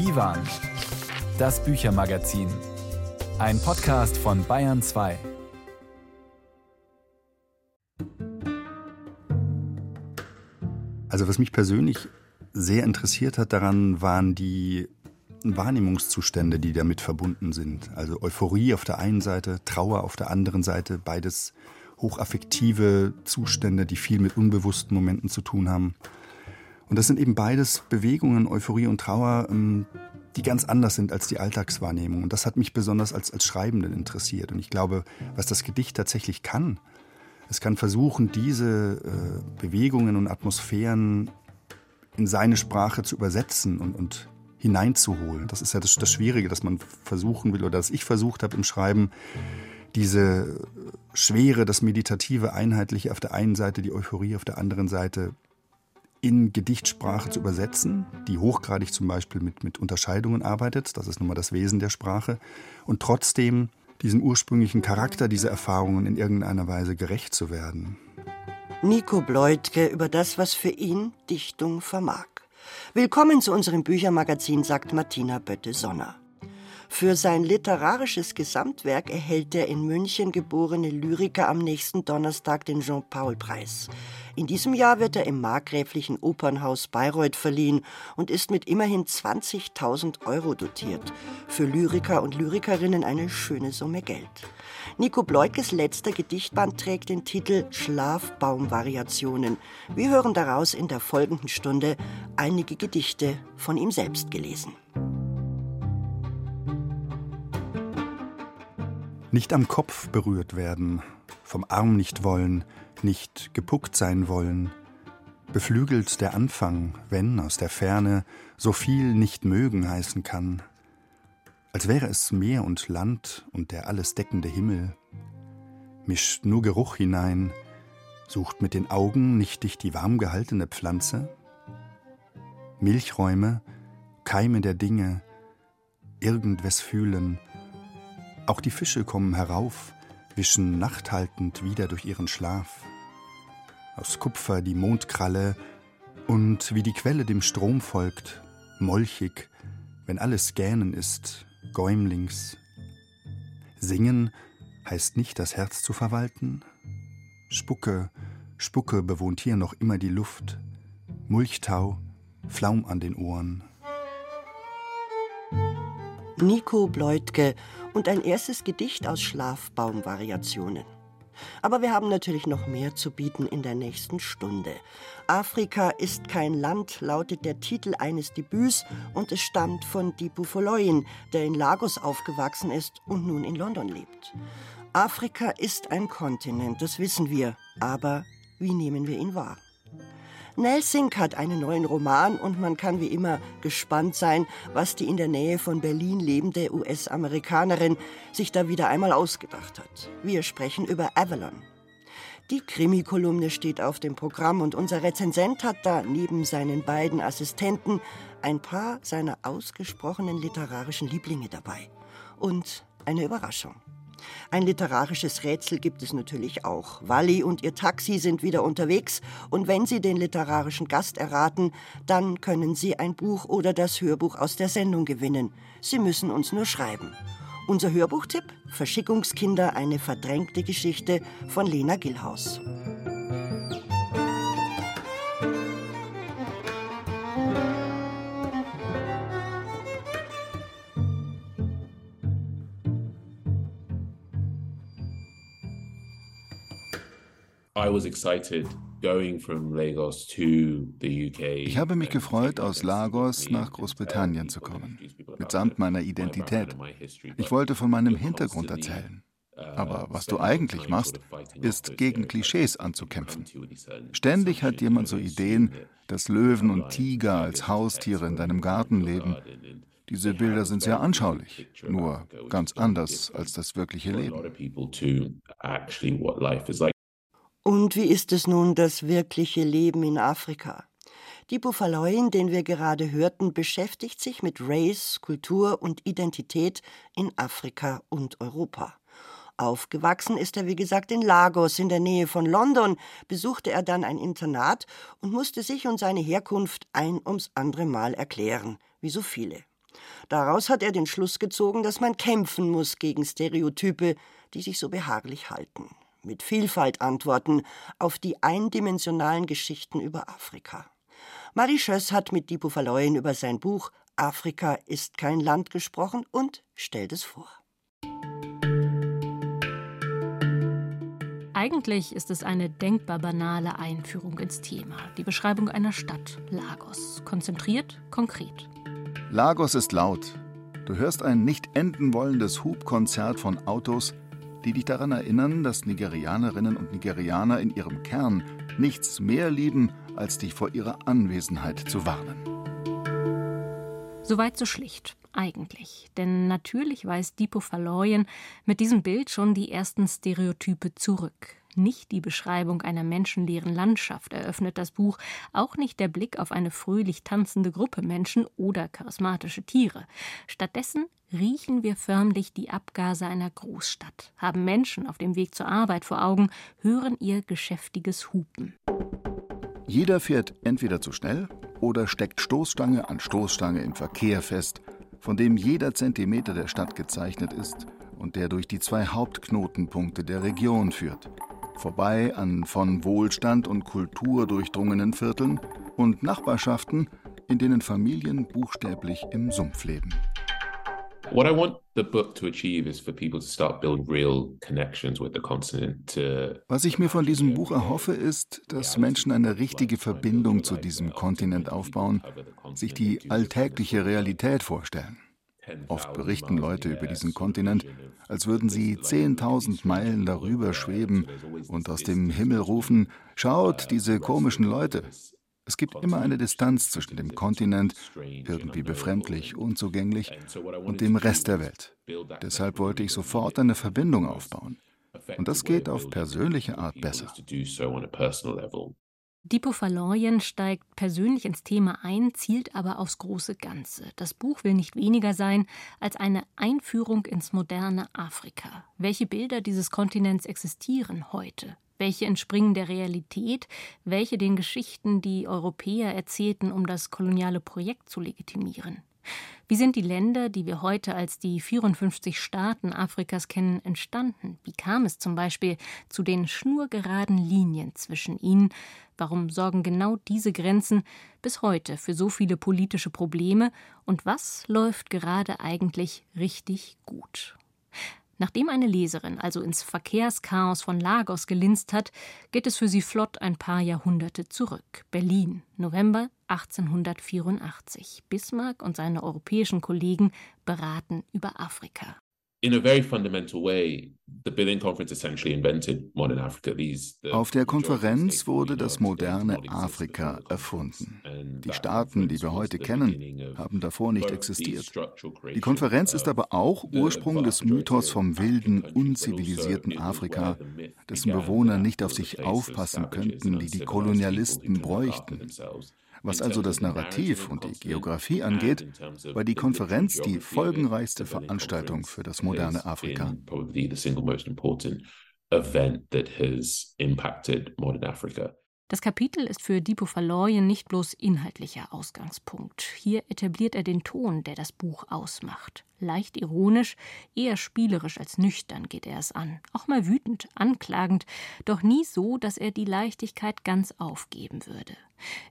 Divan, das Büchermagazin. Ein Podcast von Bayern 2. Also was mich persönlich sehr interessiert hat daran, waren die Wahrnehmungszustände, die damit verbunden sind. Also Euphorie auf der einen Seite, Trauer auf der anderen Seite, beides hochaffektive Zustände, die viel mit unbewussten Momenten zu tun haben. Und das sind eben beides Bewegungen, Euphorie und Trauer, ähm, die ganz anders sind als die Alltagswahrnehmung. Und das hat mich besonders als, als Schreibenden interessiert. Und ich glaube, was das Gedicht tatsächlich kann, es kann versuchen, diese äh, Bewegungen und Atmosphären in seine Sprache zu übersetzen und, und hineinzuholen. Das ist ja das, das Schwierige, dass man versuchen will oder dass ich versucht habe im Schreiben, diese Schwere, das Meditative, Einheitliche auf der einen Seite, die Euphorie auf der anderen Seite in Gedichtsprache zu übersetzen, die hochgradig zum Beispiel mit, mit Unterscheidungen arbeitet, das ist nun mal das Wesen der Sprache, und trotzdem diesem ursprünglichen Charakter dieser Erfahrungen in irgendeiner Weise gerecht zu werden. Nico Bleutke über das, was für ihn Dichtung vermag. Willkommen zu unserem Büchermagazin, sagt Martina Bötte-Sonner. Für sein literarisches Gesamtwerk erhält der in München geborene Lyriker am nächsten Donnerstag den Jean-Paul-Preis. In diesem Jahr wird er im markgräflichen Opernhaus Bayreuth verliehen und ist mit immerhin 20.000 Euro dotiert. Für Lyriker und Lyrikerinnen eine schöne Summe Geld. Nico Bleukes letzter Gedichtband trägt den Titel Schlafbaumvariationen. Wir hören daraus in der folgenden Stunde einige Gedichte von ihm selbst gelesen. Nicht am Kopf berührt werden, vom Arm nicht wollen, nicht gepuckt sein wollen, beflügelt der Anfang, wenn aus der Ferne so viel nicht mögen heißen kann, als wäre es Meer und Land und der alles deckende Himmel, mischt nur Geruch hinein, sucht mit den Augen nicht dich die warm gehaltene Pflanze, Milchräume, Keime der Dinge, irgendwes fühlen, auch die Fische kommen herauf, wischen nachthaltend wieder durch ihren Schlaf. Aus Kupfer die Mondkralle und wie die Quelle dem Strom folgt, molchig, wenn alles Gähnen ist, Gäumlings. Singen heißt nicht das Herz zu verwalten. Spucke, Spucke bewohnt hier noch immer die Luft. Mulchtau, Flaum an den Ohren. Nico Bleutke und ein erstes Gedicht aus Schlafbaumvariationen. Aber wir haben natürlich noch mehr zu bieten in der nächsten Stunde. Afrika ist kein Land, lautet der Titel eines Debüts und es stammt von Dipu Foloyin, der in Lagos aufgewachsen ist und nun in London lebt. Afrika ist ein Kontinent, das wissen wir, aber wie nehmen wir ihn wahr? Nell Sink hat einen neuen Roman und man kann wie immer gespannt sein, was die in der Nähe von Berlin lebende US-Amerikanerin sich da wieder einmal ausgedacht hat. Wir sprechen über Avalon. Die Krimi-Kolumne steht auf dem Programm und unser Rezensent hat da neben seinen beiden Assistenten ein paar seiner ausgesprochenen literarischen Lieblinge dabei. Und eine Überraschung. Ein literarisches Rätsel gibt es natürlich auch. Wally und ihr Taxi sind wieder unterwegs und wenn Sie den literarischen Gast erraten, dann können Sie ein Buch oder das Hörbuch aus der Sendung gewinnen. Sie müssen uns nur schreiben. Unser Hörbuchtipp? Verschickungskinder, eine verdrängte Geschichte von Lena Gillhaus. Ich habe mich gefreut, aus Lagos nach Großbritannien zu kommen, mitsamt meiner Identität. Ich wollte von meinem Hintergrund erzählen. Aber was du eigentlich machst, ist gegen Klischees anzukämpfen. Ständig hat jemand so Ideen, dass Löwen und Tiger als Haustiere in deinem Garten leben. Diese Bilder sind sehr anschaulich, nur ganz anders als das wirkliche Leben. Und wie ist es nun das wirkliche Leben in Afrika? Die Buffaloin, den wir gerade hörten, beschäftigt sich mit Race, Kultur und Identität in Afrika und Europa. Aufgewachsen ist er, wie gesagt, in Lagos in der Nähe von London, besuchte er dann ein Internat und musste sich und seine Herkunft ein ums andere Mal erklären, wie so viele. Daraus hat er den Schluss gezogen, dass man kämpfen muss gegen Stereotype, die sich so behaglich halten. Mit Vielfalt antworten auf die eindimensionalen Geschichten über Afrika. Marie Schöss hat mit Dipo Verleuen über sein Buch Afrika ist kein Land gesprochen und stellt es vor. Eigentlich ist es eine denkbar banale Einführung ins Thema, die Beschreibung einer Stadt, Lagos, konzentriert, konkret. Lagos ist laut. Du hörst ein nicht enden wollendes Hubkonzert von Autos, die dich daran erinnern, dass Nigerianerinnen und Nigerianer in ihrem Kern nichts mehr lieben, als dich vor ihrer Anwesenheit zu warnen. Soweit so schlicht, eigentlich. Denn natürlich weist Dipo Verloyen mit diesem Bild schon die ersten Stereotype zurück. Nicht die Beschreibung einer menschenleeren Landschaft eröffnet das Buch, auch nicht der Blick auf eine fröhlich tanzende Gruppe Menschen oder charismatische Tiere. Stattdessen riechen wir förmlich die Abgase einer Großstadt, haben Menschen auf dem Weg zur Arbeit vor Augen, hören ihr geschäftiges Hupen. Jeder fährt entweder zu schnell oder steckt Stoßstange an Stoßstange im Verkehr fest, von dem jeder Zentimeter der Stadt gezeichnet ist und der durch die zwei Hauptknotenpunkte der Region führt vorbei an von Wohlstand und Kultur durchdrungenen Vierteln und Nachbarschaften, in denen Familien buchstäblich im Sumpf leben. What I want the book to achieve is for people to start build real connections with the continent. Was ich mir von diesem Buch erhoffe, ist, dass Menschen eine richtige Verbindung zu diesem Kontinent aufbauen, sich die alltägliche Realität vorstellen. Oft berichten Leute über diesen Kontinent, als würden sie 10.000 Meilen darüber schweben und aus dem Himmel rufen, schaut diese komischen Leute. Es gibt immer eine Distanz zwischen dem Kontinent, irgendwie befremdlich, unzugänglich, und dem Rest der Welt. Deshalb wollte ich sofort eine Verbindung aufbauen. Und das geht auf persönliche Art besser. Dipo Verloyen steigt persönlich ins Thema ein, zielt aber aufs große Ganze. Das Buch will nicht weniger sein als eine Einführung ins moderne Afrika. Welche Bilder dieses Kontinents existieren heute? Welche entspringen der Realität? Welche den Geschichten, die Europäer erzählten, um das koloniale Projekt zu legitimieren? Wie sind die Länder, die wir heute als die 54 Staaten Afrikas kennen, entstanden? Wie kam es zum Beispiel zu den schnurgeraden Linien zwischen ihnen? Warum sorgen genau diese Grenzen bis heute für so viele politische Probleme? Und was läuft gerade eigentlich richtig gut? Nachdem eine Leserin also ins Verkehrschaos von Lagos gelinst hat, geht es für sie flott ein paar Jahrhunderte zurück. Berlin, November 1884. Bismarck und seine europäischen Kollegen beraten über Afrika auf der Konferenz wurde das moderne Afrika erfunden. Die Staaten, die wir heute kennen, haben davor nicht existiert. Die Konferenz ist aber auch Ursprung des Mythos vom wilden, unzivilisierten Afrika, dessen Bewohner nicht auf sich aufpassen könnten, die die Kolonialisten bräuchten. Was also das Narrativ und die Geografie angeht, war die Konferenz die folgenreichste Veranstaltung für das moderne Afrika. Das Kapitel ist für Dipo Verloyen nicht bloß inhaltlicher Ausgangspunkt. Hier etabliert er den Ton, der das Buch ausmacht. Leicht ironisch, eher spielerisch als nüchtern geht er es an. Auch mal wütend, anklagend, doch nie so, dass er die Leichtigkeit ganz aufgeben würde.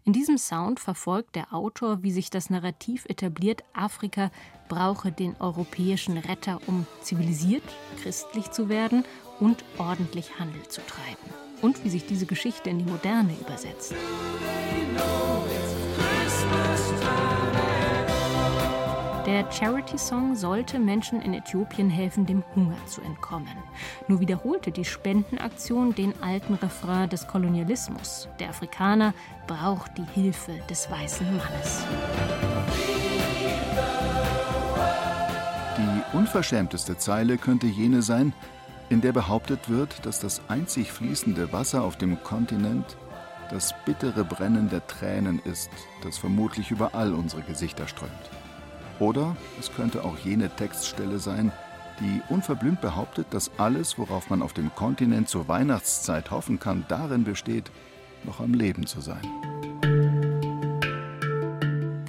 In diesem Sound verfolgt der Autor, wie sich das Narrativ etabliert, Afrika brauche den europäischen Retter, um zivilisiert, christlich zu werden und ordentlich Handel zu treiben und wie sich diese Geschichte in die Moderne übersetzt. Der Charity-Song sollte Menschen in Äthiopien helfen, dem Hunger zu entkommen. Nur wiederholte die Spendenaktion den alten Refrain des Kolonialismus. Der Afrikaner braucht die Hilfe des weißen Mannes. Die unverschämteste Zeile könnte jene sein, in der behauptet wird, dass das einzig fließende Wasser auf dem Kontinent das bittere Brennen der Tränen ist, das vermutlich über all unsere Gesichter strömt. Oder es könnte auch jene Textstelle sein, die unverblümt behauptet, dass alles, worauf man auf dem Kontinent zur Weihnachtszeit hoffen kann, darin besteht, noch am Leben zu sein.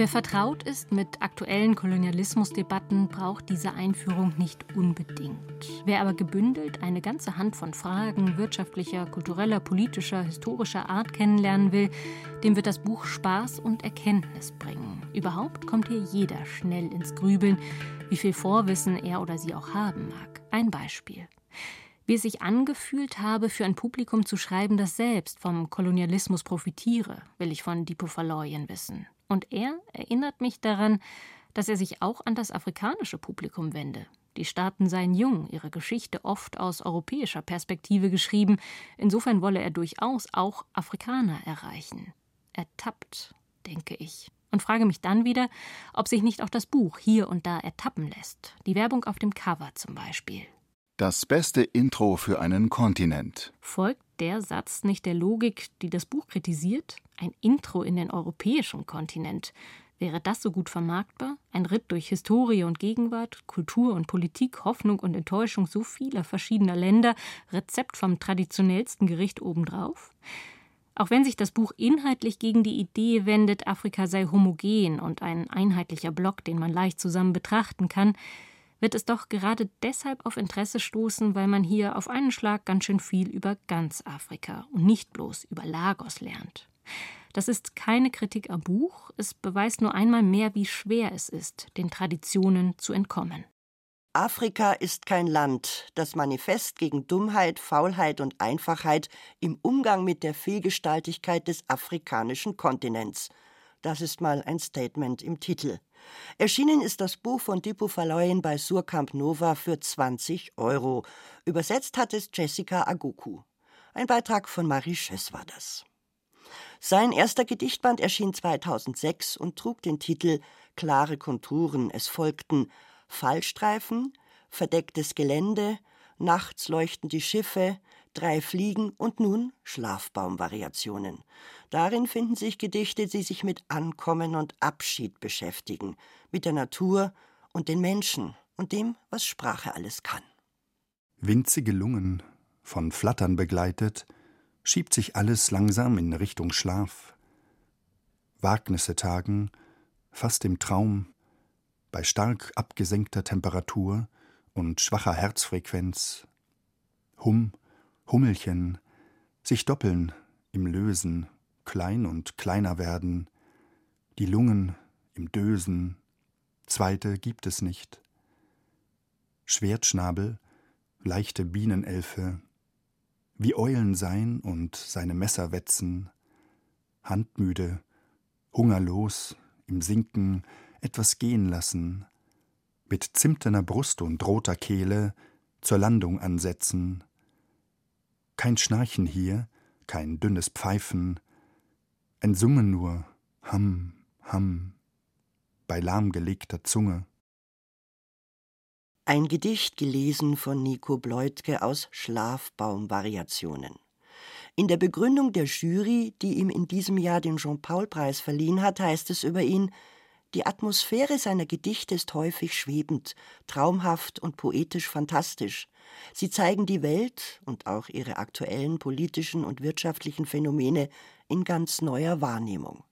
Wer vertraut ist mit aktuellen Kolonialismusdebatten, braucht diese Einführung nicht unbedingt. Wer aber gebündelt eine ganze Hand von Fragen wirtschaftlicher, kultureller, politischer, historischer Art kennenlernen will, dem wird das Buch Spaß und Erkenntnis bringen. Überhaupt kommt hier jeder schnell ins Grübeln, wie viel Vorwissen er oder sie auch haben mag. Ein Beispiel. Wie es sich angefühlt habe, für ein Publikum zu schreiben, das selbst vom Kolonialismus profitiere, will ich von Dipo Verloyen wissen. Und er erinnert mich daran, dass er sich auch an das afrikanische Publikum wende. Die Staaten seien jung, ihre Geschichte oft aus europäischer Perspektive geschrieben, insofern wolle er durchaus auch Afrikaner erreichen. Ertappt, denke ich. Und frage mich dann wieder, ob sich nicht auch das Buch hier und da ertappen lässt. Die Werbung auf dem Cover zum Beispiel. Das beste Intro für einen Kontinent. Folgt der Satz nicht der Logik, die das Buch kritisiert? Ein Intro in den europäischen Kontinent. Wäre das so gut vermarktbar? Ein Ritt durch Historie und Gegenwart, Kultur und Politik, Hoffnung und Enttäuschung so vieler verschiedener Länder, Rezept vom traditionellsten Gericht obendrauf? Auch wenn sich das Buch inhaltlich gegen die Idee wendet, Afrika sei homogen und ein einheitlicher Block, den man leicht zusammen betrachten kann, wird es doch gerade deshalb auf Interesse stoßen, weil man hier auf einen Schlag ganz schön viel über ganz Afrika und nicht bloß über Lagos lernt. Das ist keine Kritik am Buch, es beweist nur einmal mehr, wie schwer es ist, den Traditionen zu entkommen. Afrika ist kein Land. Das Manifest gegen Dummheit, Faulheit und Einfachheit im Umgang mit der Vielgestaltigkeit des afrikanischen Kontinents. Das ist mal ein Statement im Titel. Erschienen ist das Buch von Dipo Verleuen bei Surkamp Nova für 20 Euro. Übersetzt hat es Jessica Agoku. Ein Beitrag von Marie Schöss war das. Sein erster Gedichtband erschien 2006 und trug den Titel Klare Konturen. Es folgten Fallstreifen, verdecktes Gelände, nachts leuchten die Schiffe, drei Fliegen und nun Schlafbaumvariationen. Darin finden sich Gedichte, die sich mit Ankommen und Abschied beschäftigen, mit der Natur und den Menschen und dem, was Sprache alles kann. Winzige Lungen, von Flattern begleitet, schiebt sich alles langsam in Richtung Schlaf. Wagnisse tagen, fast im Traum, bei stark abgesenkter Temperatur und schwacher Herzfrequenz. Hum, Hummelchen, sich doppeln im Lösen, klein und kleiner werden, die Lungen im Dösen, zweite gibt es nicht. Schwertschnabel, leichte Bienenelfe, wie Eulen sein und seine Messer wetzen, handmüde, hungerlos, im Sinken etwas gehen lassen, mit zimterner Brust und roter Kehle zur Landung ansetzen. Kein Schnarchen hier, kein dünnes Pfeifen, ein Summen nur, Ham, Ham, bei lahmgelegter Zunge. Ein Gedicht gelesen von Nico Bleutke aus Schlafbaumvariationen. In der Begründung der Jury, die ihm in diesem Jahr den Jean-Paul-Preis verliehen hat, heißt es über ihn, die Atmosphäre seiner Gedichte ist häufig schwebend, traumhaft und poetisch fantastisch. Sie zeigen die Welt und auch ihre aktuellen politischen und wirtschaftlichen Phänomene in ganz neuer Wahrnehmung.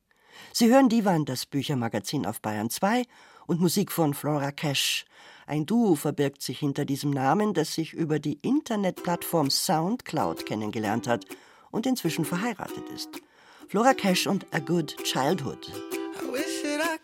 Sie hören Divan, das Büchermagazin auf Bayern 2 und Musik von Flora Cash. Ein Duo verbirgt sich hinter diesem Namen, das sich über die Internetplattform Soundcloud kennengelernt hat und inzwischen verheiratet ist. Flora Cash und A Good Childhood.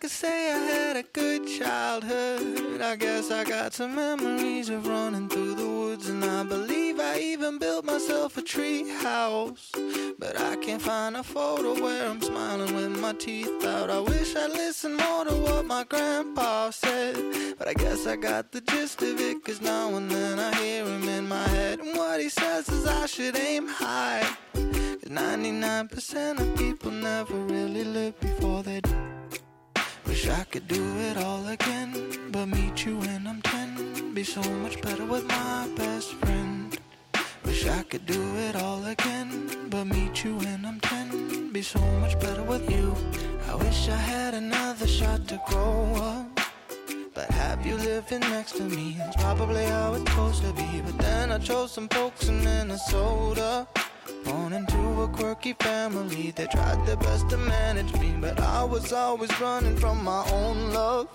Could say I had a good childhood. I guess I got some memories of running through the woods, and I believe I even built myself a tree house. But I can't find a photo where I'm smiling with my teeth out. I wish I listened more to what my grandpa said. But I guess I got the gist of it, cause now and then I hear him in my head. And what he says is I should aim high. Cause 99% of people never really live before they die. Wish I could do it all again, but meet you when I'm 10. Be so much better with my best friend. Wish I could do it all again, but meet you when I'm 10. Be so much better with you. I wish I had another shot to grow up. But have you living next to me? It's probably how it's supposed to be. But then I chose some folks in Minnesota. Born into a quirky family, they tried their best to manage me, but I was always running from my own love.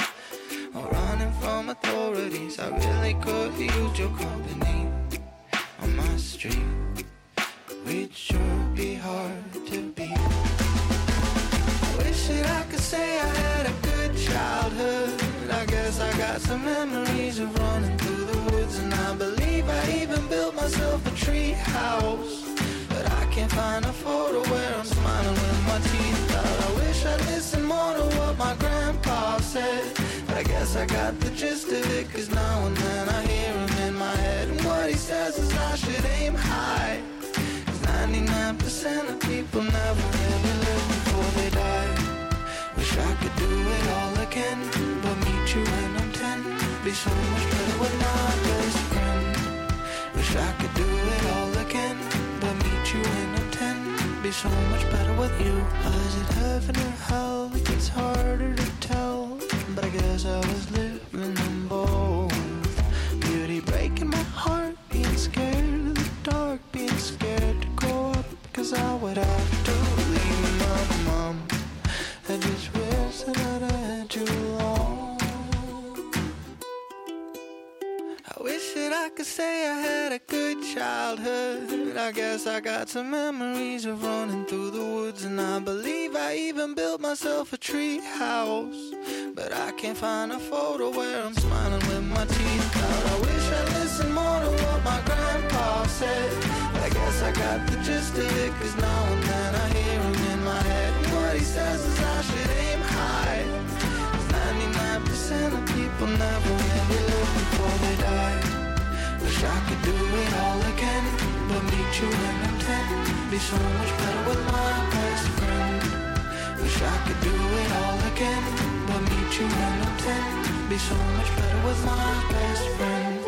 Or running from authorities, I really could use your company on my street. We'd sure be hard to beat. I wish that I could say I had a good childhood. I guess I got some memories of running through the woods, and I believe I even built myself a tree house. Find a photo where I'm smiling with my teeth out. I wish I'd listened more to what my grandpa said. But I guess I got the gist of it, cause now and then I hear him in my head. And what he says is I should aim high. Cause 99% of people never really live before they die. Wish I could do it all again, but meet you when I'm 10. Be so much better with my Be so much better with you. Was it heaven or hell? It's harder to tell, but I guess I was living in both. Beauty breaking my heart, being scared of the dark, being scared to grow up, cause I would have I could say I had a good childhood. I guess I got some memories of running through the woods, and I believe I even built myself a tree house. But I can't find a photo where I'm smiling with my teeth out. I wish I listened more to what my grandpa said. I guess I got the gist of it, cause now and then I hear him in my head. And what he says is I should you when I'm 10. Be so much better with my best friend. Wish I could do it all again, but meet you when I'm 10. Be so much better with my best friend.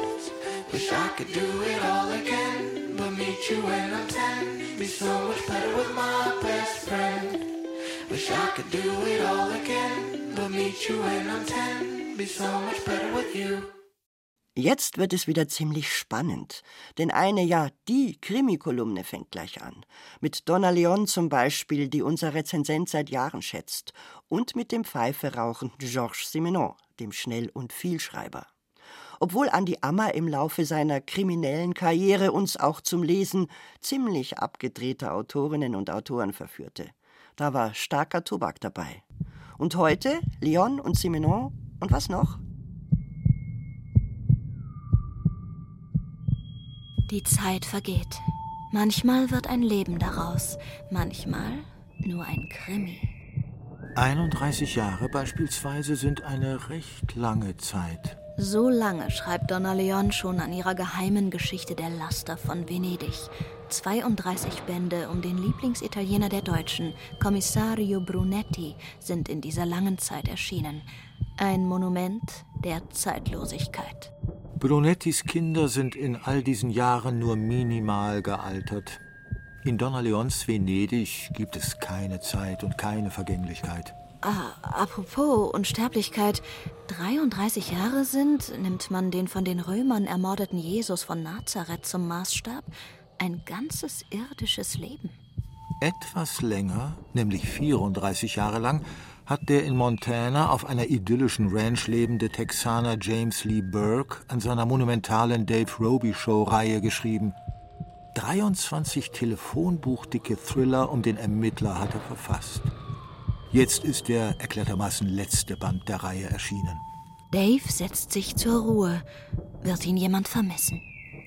Wish I could do it all again, but meet you when I'm 10. Be so much better with my best friend. Wish I could do it all again, but meet you when I'm 10. Be so much better with you. Jetzt wird es wieder ziemlich spannend, denn eine, ja, die Krimi-Kolumne fängt gleich an. Mit Donna Leon zum Beispiel, die unser Rezensent seit Jahren schätzt, und mit dem Pfeife rauchenden Georges Simenon, dem Schnell- und Vielschreiber. Obwohl Andi Ammer im Laufe seiner kriminellen Karriere uns auch zum Lesen ziemlich abgedrehter Autorinnen und Autoren verführte. Da war starker Tobak dabei. Und heute Leon und Simenon und was noch? Die Zeit vergeht. Manchmal wird ein Leben daraus, manchmal nur ein Krimi. 31 Jahre beispielsweise sind eine recht lange Zeit. So lange schreibt Donna Leon schon an ihrer geheimen Geschichte der Laster von Venedig. 32 Bände um den Lieblingsitaliener der Deutschen, Commissario Brunetti, sind in dieser langen Zeit erschienen. Ein Monument der Zeitlosigkeit. Brunettis Kinder sind in all diesen Jahren nur minimal gealtert. In Donna Leons Venedig gibt es keine Zeit und keine Vergänglichkeit. Ah, apropos Unsterblichkeit. 33 Jahre sind, nimmt man den von den Römern ermordeten Jesus von Nazareth zum Maßstab, ein ganzes irdisches Leben. Etwas länger, nämlich 34 Jahre lang, hat der in Montana auf einer idyllischen Ranch lebende Texaner James Lee Burke an seiner monumentalen Dave Roby Show Reihe geschrieben. 23 telefonbuchdicke Thriller um den Ermittler hat er verfasst. Jetzt ist der erklärtermaßen letzte Band der Reihe erschienen. Dave setzt sich zur Ruhe. Wird ihn jemand vermissen?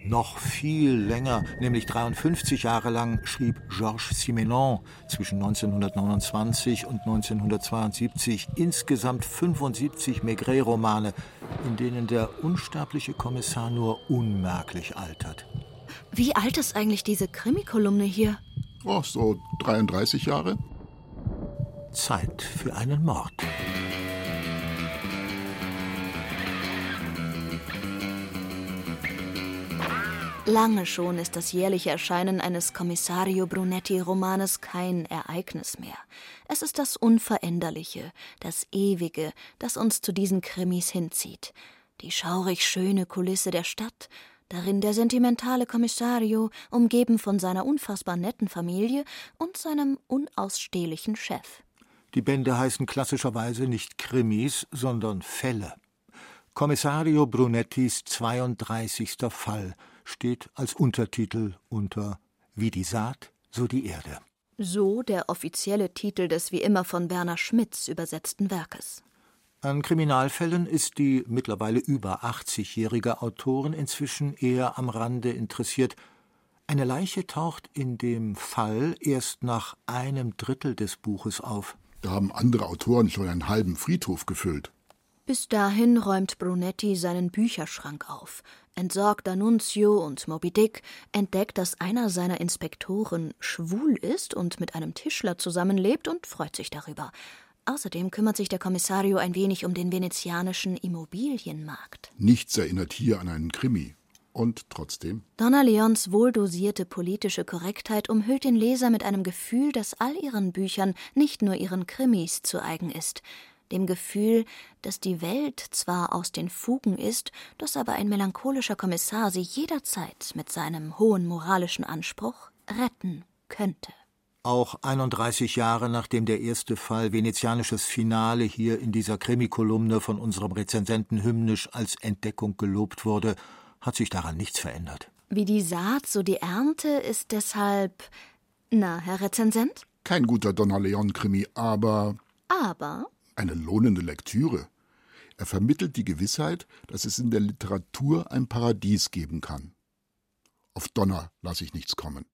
Noch viel länger, nämlich 53 Jahre lang, schrieb Georges Simenon zwischen 1929 und 1972 insgesamt 75 Maigret-Romane, in denen der unsterbliche Kommissar nur unmerklich altert. Wie alt ist eigentlich diese Krimikolumne hier? Oh, so 33 Jahre. Zeit für einen Mord. Lange schon ist das jährliche Erscheinen eines Kommissario Brunetti-Romanes kein Ereignis mehr. Es ist das Unveränderliche, das Ewige, das uns zu diesen Krimis hinzieht. Die schaurig schöne Kulisse der Stadt, Darin der sentimentale Kommissario, umgeben von seiner unfassbar netten Familie und seinem unausstehlichen Chef. Die Bände heißen klassischerweise nicht Krimis, sondern Fälle. Kommissario Brunettis 32. Fall steht als Untertitel unter Wie die Saat, so die Erde. So der offizielle Titel des wie immer von Werner Schmitz übersetzten Werkes. An Kriminalfällen ist die mittlerweile über 80-jährige Autorin inzwischen eher am Rande interessiert. Eine Leiche taucht in dem Fall erst nach einem Drittel des Buches auf. Da haben andere Autoren schon einen halben Friedhof gefüllt. Bis dahin räumt Brunetti seinen Bücherschrank auf, entsorgt D'Annunzio und Moby Dick, entdeckt, dass einer seiner Inspektoren schwul ist und mit einem Tischler zusammenlebt und freut sich darüber. Außerdem kümmert sich der Kommissario ein wenig um den venezianischen Immobilienmarkt. Nichts erinnert hier an einen Krimi. Und trotzdem? Donna Leons wohldosierte politische Korrektheit umhüllt den Leser mit einem Gefühl, das all ihren Büchern, nicht nur ihren Krimis, zu eigen ist. Dem Gefühl, dass die Welt zwar aus den Fugen ist, dass aber ein melancholischer Kommissar sie jederzeit mit seinem hohen moralischen Anspruch retten könnte. Auch 31 Jahre nachdem der erste Fall venezianisches Finale hier in dieser Krimikolumne von unserem Rezensenten hymnisch als Entdeckung gelobt wurde, hat sich daran nichts verändert. Wie die Saat, so die Ernte ist deshalb. Na, Herr Rezensent? Kein guter Donna Leon-Krimi, aber. Aber? Eine lohnende Lektüre. Er vermittelt die Gewissheit, dass es in der Literatur ein Paradies geben kann. Auf Donner lasse ich nichts kommen.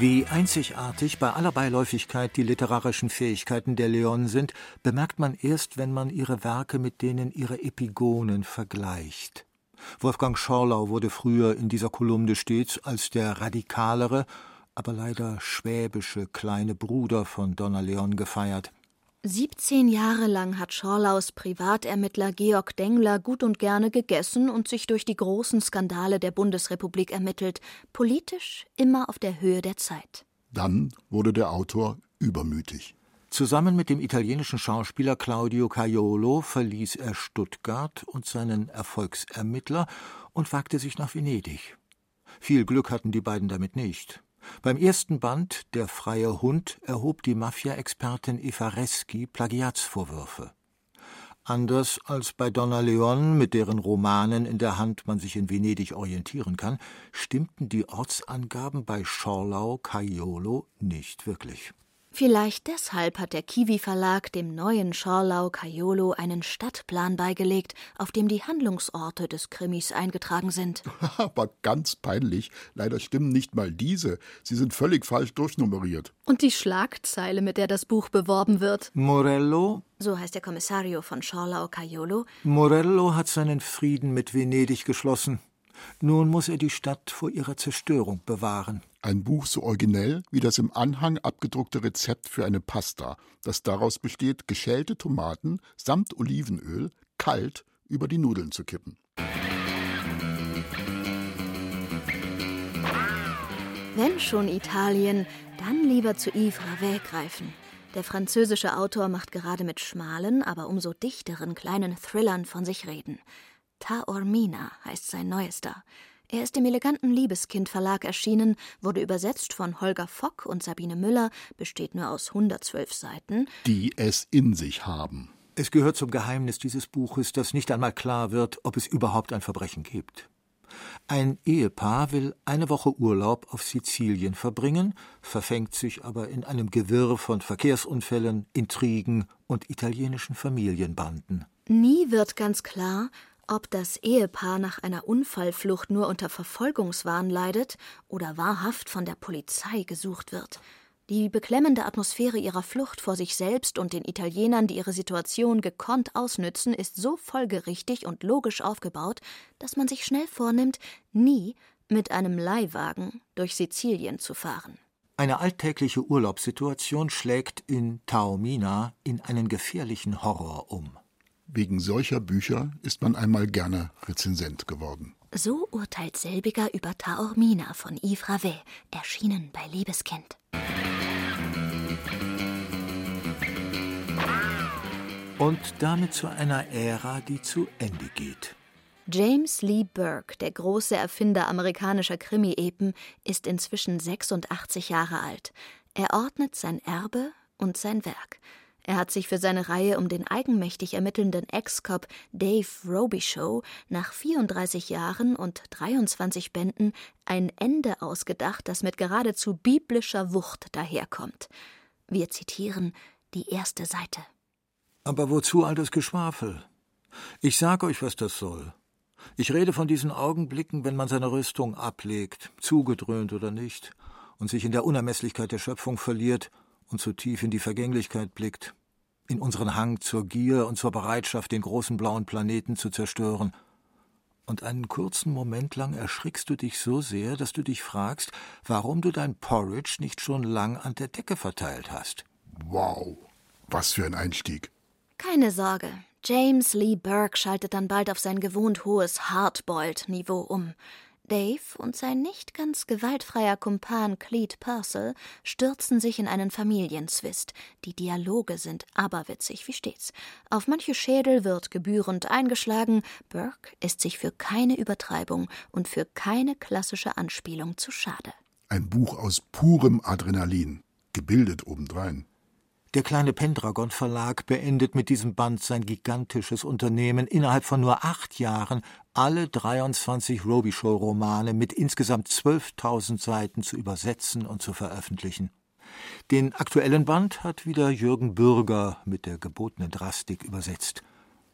Wie einzigartig bei aller Beiläufigkeit die literarischen Fähigkeiten der Leon sind, bemerkt man erst, wenn man ihre Werke mit denen ihrer Epigonen vergleicht. Wolfgang Schorlau wurde früher in dieser Kolumne stets als der radikalere, aber leider schwäbische kleine Bruder von Donna Leon gefeiert. 17 Jahre lang hat Schorlaus Privatermittler Georg Dengler gut und gerne gegessen und sich durch die großen Skandale der Bundesrepublik ermittelt, politisch immer auf der Höhe der Zeit. Dann wurde der Autor übermütig. Zusammen mit dem italienischen Schauspieler Claudio Caiolo verließ er Stuttgart und seinen Erfolgsermittler und wagte sich nach Venedig. Viel Glück hatten die beiden damit nicht. Beim ersten Band Der freie Hund erhob die Mafia-Expertin Eva Reschi Plagiatsvorwürfe. Anders als bei Donna Leon, mit deren Romanen in der Hand man sich in Venedig orientieren kann, stimmten die Ortsangaben bei Schorlau Caiolo nicht wirklich. Vielleicht deshalb hat der Kiwi Verlag dem neuen Schorlau Caiolo einen Stadtplan beigelegt, auf dem die Handlungsorte des Krimis eingetragen sind. Aber ganz peinlich, leider stimmen nicht mal diese. Sie sind völlig falsch durchnummeriert. Und die Schlagzeile, mit der das Buch beworben wird. Morello, so heißt der Kommissario von Schorlau Caiolo. Morello hat seinen Frieden mit Venedig geschlossen. Nun muss er die Stadt vor ihrer Zerstörung bewahren. Ein Buch so originell wie das im Anhang abgedruckte Rezept für eine Pasta, das daraus besteht, geschälte Tomaten samt Olivenöl kalt über die Nudeln zu kippen. Wenn schon Italien, dann lieber zu Yves Ravet greifen. Der französische Autor macht gerade mit schmalen, aber umso dichteren kleinen Thrillern von sich reden. Taormina heißt sein neuester. Er ist im eleganten Liebeskind Verlag erschienen, wurde übersetzt von Holger Fock und Sabine Müller, besteht nur aus 112 Seiten. Die es in sich haben. Es gehört zum Geheimnis dieses Buches, dass nicht einmal klar wird, ob es überhaupt ein Verbrechen gibt. Ein Ehepaar will eine Woche Urlaub auf Sizilien verbringen, verfängt sich aber in einem Gewirr von Verkehrsunfällen, Intrigen und italienischen Familienbanden. Nie wird ganz klar, ob das Ehepaar nach einer Unfallflucht nur unter Verfolgungswahn leidet oder wahrhaft von der Polizei gesucht wird. Die beklemmende Atmosphäre ihrer Flucht vor sich selbst und den Italienern, die ihre Situation gekonnt ausnützen, ist so folgerichtig und logisch aufgebaut, dass man sich schnell vornimmt, nie mit einem Leihwagen durch Sizilien zu fahren. Eine alltägliche Urlaubssituation schlägt in Taormina in einen gefährlichen Horror um. Wegen solcher Bücher ist man einmal gerne Rezensent geworden. So urteilt selbiger über Taormina von Yves Ravet, erschienen bei Liebeskind. und damit zu einer Ära, die zu Ende geht. James Lee Burke, der große Erfinder amerikanischer Krimi-Epen, ist inzwischen 86 Jahre alt. Er ordnet sein Erbe und sein Werk. Er hat sich für seine Reihe um den eigenmächtig ermittelnden Ex-Cop Dave Robichaux nach 34 Jahren und 23 Bänden ein Ende ausgedacht, das mit geradezu biblischer Wucht daherkommt. Wir zitieren die erste Seite. Aber wozu all das Geschwafel? Ich sag euch, was das soll. Ich rede von diesen Augenblicken, wenn man seine Rüstung ablegt, zugedröhnt oder nicht, und sich in der Unermesslichkeit der Schöpfung verliert und zu tief in die Vergänglichkeit blickt, in unseren Hang zur Gier und zur Bereitschaft, den großen blauen Planeten zu zerstören. Und einen kurzen Moment lang erschrickst du dich so sehr, dass du dich fragst, warum du dein Porridge nicht schon lang an der Decke verteilt hast. Wow, was für ein Einstieg. Keine Sorge, James Lee Burke schaltet dann bald auf sein gewohnt hohes Hardboiled-Niveau um. Dave und sein nicht ganz gewaltfreier Kumpan Cleet Purcell stürzen sich in einen Familienzwist. Die Dialoge sind aberwitzig wie stets. Auf manche Schädel wird gebührend eingeschlagen. Burke ist sich für keine Übertreibung und für keine klassische Anspielung zu schade. Ein Buch aus purem Adrenalin, gebildet obendrein. Der kleine Pendragon Verlag beendet mit diesem Band sein gigantisches Unternehmen, innerhalb von nur acht Jahren alle 23 Robichaux-Romane mit insgesamt 12.000 Seiten zu übersetzen und zu veröffentlichen. Den aktuellen Band hat wieder Jürgen Bürger mit der gebotenen Drastik übersetzt.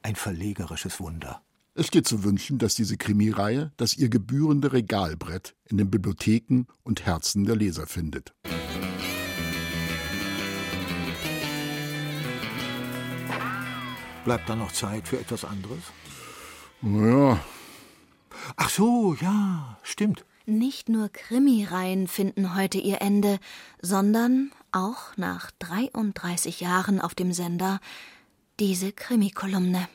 Ein verlegerisches Wunder. Es steht zu wünschen, dass diese Krimireihe das ihr gebührende Regalbrett in den Bibliotheken und Herzen der Leser findet. Bleibt da noch Zeit für etwas anderes? Naja. Ach so, ja, stimmt. Nicht nur Krimireihen finden heute ihr Ende, sondern auch nach 33 Jahren auf dem Sender diese Krimikolumne.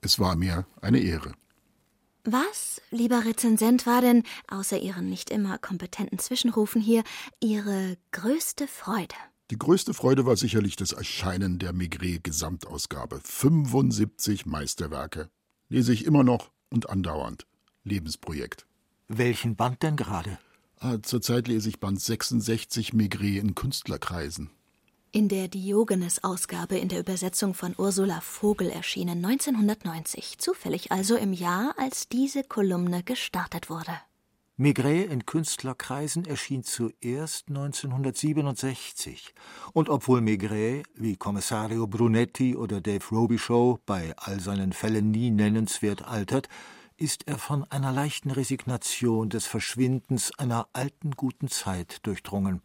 Es war mir eine Ehre. Was, lieber Rezensent, war denn, außer Ihren nicht immer kompetenten Zwischenrufen hier, Ihre größte Freude? Die größte Freude war sicherlich das Erscheinen der Maigret-Gesamtausgabe. 75 Meisterwerke. Lese ich immer noch und andauernd. Lebensprojekt. Welchen Band denn gerade? Ah, zurzeit lese ich Band 66 Maigret in Künstlerkreisen. In der Diogenes-Ausgabe in der Übersetzung von Ursula Vogel erschienen 1990, zufällig also im Jahr, als diese Kolumne gestartet wurde. Maigret in Künstlerkreisen erschien zuerst 1967. Und obwohl Maigret, wie Kommissario Brunetti oder Dave Robichaux, bei all seinen Fällen nie nennenswert altert, ist er von einer leichten Resignation des Verschwindens einer alten guten Zeit durchdrungen.